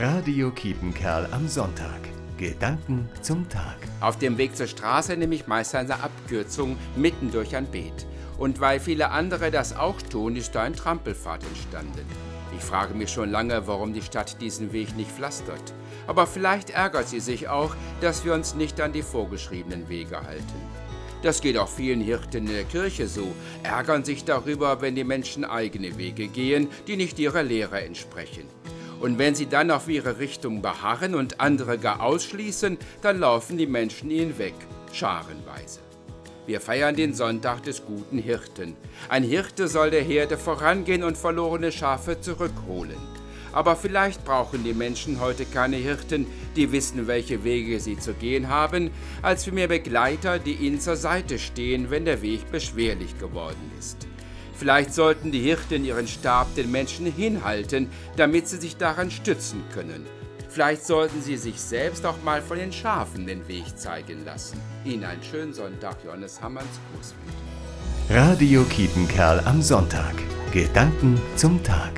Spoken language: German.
Radio Kiepenkerl am Sonntag. Gedanken zum Tag. Auf dem Weg zur Straße nehme ich meist eine Abkürzung mitten durch ein Beet. Und weil viele andere das auch tun, ist da ein Trampelpfad entstanden. Ich frage mich schon lange, warum die Stadt diesen Weg nicht pflastert. Aber vielleicht ärgert sie sich auch, dass wir uns nicht an die vorgeschriebenen Wege halten. Das geht auch vielen Hirten in der Kirche so, ärgern sich darüber, wenn die Menschen eigene Wege gehen, die nicht ihrer Lehre entsprechen. Und wenn sie dann auf ihre Richtung beharren und andere gar ausschließen, dann laufen die Menschen ihnen weg, scharenweise. Wir feiern den Sonntag des guten Hirten. Ein Hirte soll der Herde vorangehen und verlorene Schafe zurückholen. Aber vielleicht brauchen die Menschen heute keine Hirten, die wissen, welche Wege sie zu gehen haben, als vielmehr Begleiter, die ihnen zur Seite stehen, wenn der Weg beschwerlich geworden ist. Vielleicht sollten die Hirten ihren Stab den Menschen hinhalten, damit sie sich daran stützen können. Vielleicht sollten sie sich selbst auch mal von den Schafen den Weg zeigen lassen. Ihnen einen schönen Sonntag, Johannes Hammerns Großwald. Radio Kiepenkerl am Sonntag. Gedanken zum Tag.